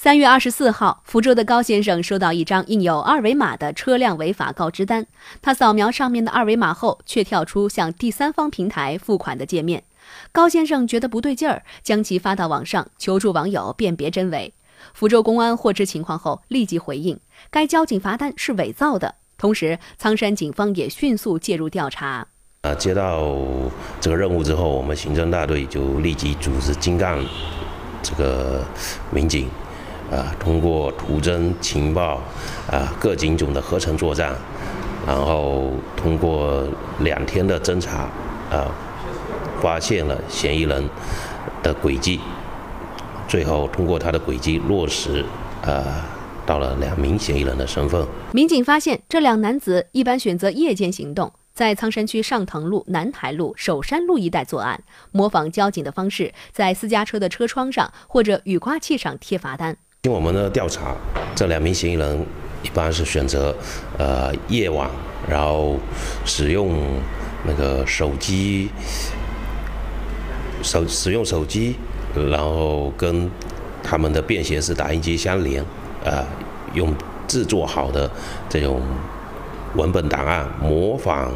三月二十四号，福州的高先生收到一张印有二维码的车辆违法告知单。他扫描上面的二维码后，却跳出向第三方平台付款的界面。高先生觉得不对劲儿，将其发到网上求助网友辨别真伪。福州公安获知情况后，立即回应，该交警罚单是伪造的。同时，苍山警方也迅速介入调查。呃，接到这个任务之后，我们刑侦大队就立即组织精干这个民警。啊，通过图侦情报，啊，各警种的合成作战，然后通过两天的侦查，啊，发现了嫌疑人的轨迹，最后通过他的轨迹落实，啊，到了两名嫌疑人的身份。民警发现，这两男子一般选择夜间行动，在苍山区上藤路、南台路、首山路一带作案，模仿交警的方式，在私家车的车窗上或者雨刮器上贴罚单。经我们的调查，这两名嫌疑人一般是选择呃夜晚，然后使用那个手机手使用手机，然后跟他们的便携式打印机相连，啊，用制作好的这种文本档案模仿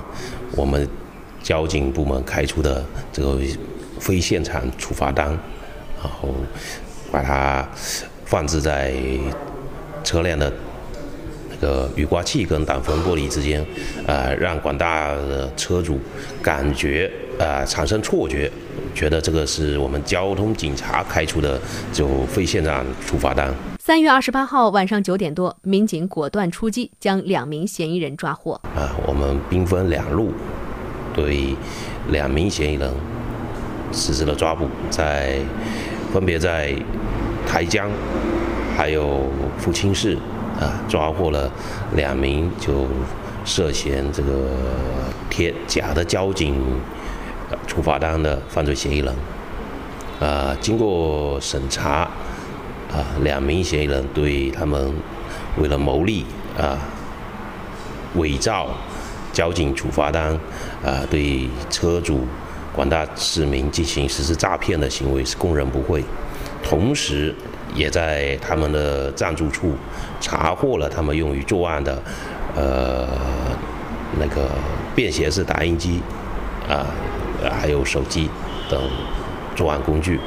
我们交警部门开出的这个非现场处罚单，然后把它。放置在车辆的那个雨刮器跟挡风玻璃之间，啊，让广大的车主感觉啊产生错觉，觉得这个是我们交通警察开出的就非现场处罚单。三月二十八号晚上九点多，民警果断出击，将两名嫌疑人抓获。啊，我们兵分两路，对两名嫌疑人实施了抓捕，在分别在。台江，还有福清市，啊，抓获了两名就涉嫌这个贴假的交警处罚单的犯罪嫌疑人。啊，经过审查，啊，两名嫌疑人对他们为了牟利，啊，伪造交警处罚单，啊，对车主、广大市民进行实施诈骗的行为是供认不讳。同时，也在他们的暂住处查获了他们用于作案的，呃，那个便携式打印机，啊，还有手机等作案工具。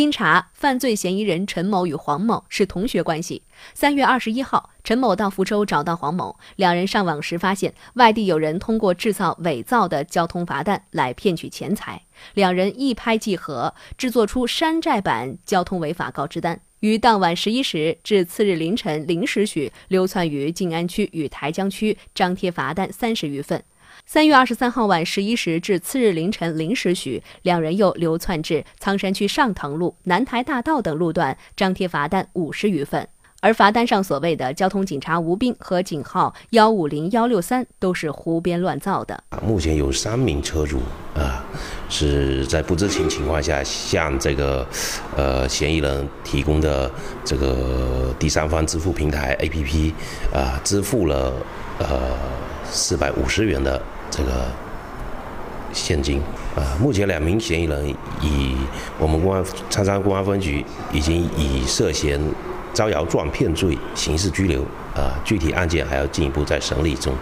经查，犯罪嫌疑人陈某与黄某是同学关系。三月二十一号，陈某到福州找到黄某，两人上网时发现外地有人通过制造伪造的交通罚单来骗取钱财，两人一拍即合，制作出山寨版交通违法告知单，于当晚十一时至次日凌晨零时许流窜于静安区与台江区，张贴罚单三十余份。三月二十三号晚十一时至次日凌晨零时许，两人又流窜至仓山区上塘路、南台大道等路段，张贴罚单五十余份。而罚单上所谓的“交通警察吴斌”和警号幺五零幺六三都是胡编乱造的。目前有三名车主啊，是在不知情情况下向这个呃嫌疑人提供的这个第三方支付平台 APP 啊，支付了呃。四百五十元的这个现金啊，目前两名嫌疑人以我们公安苍山公安分局已经以涉嫌招摇撞骗罪刑事拘留啊，具体案件还要进一步在审理中。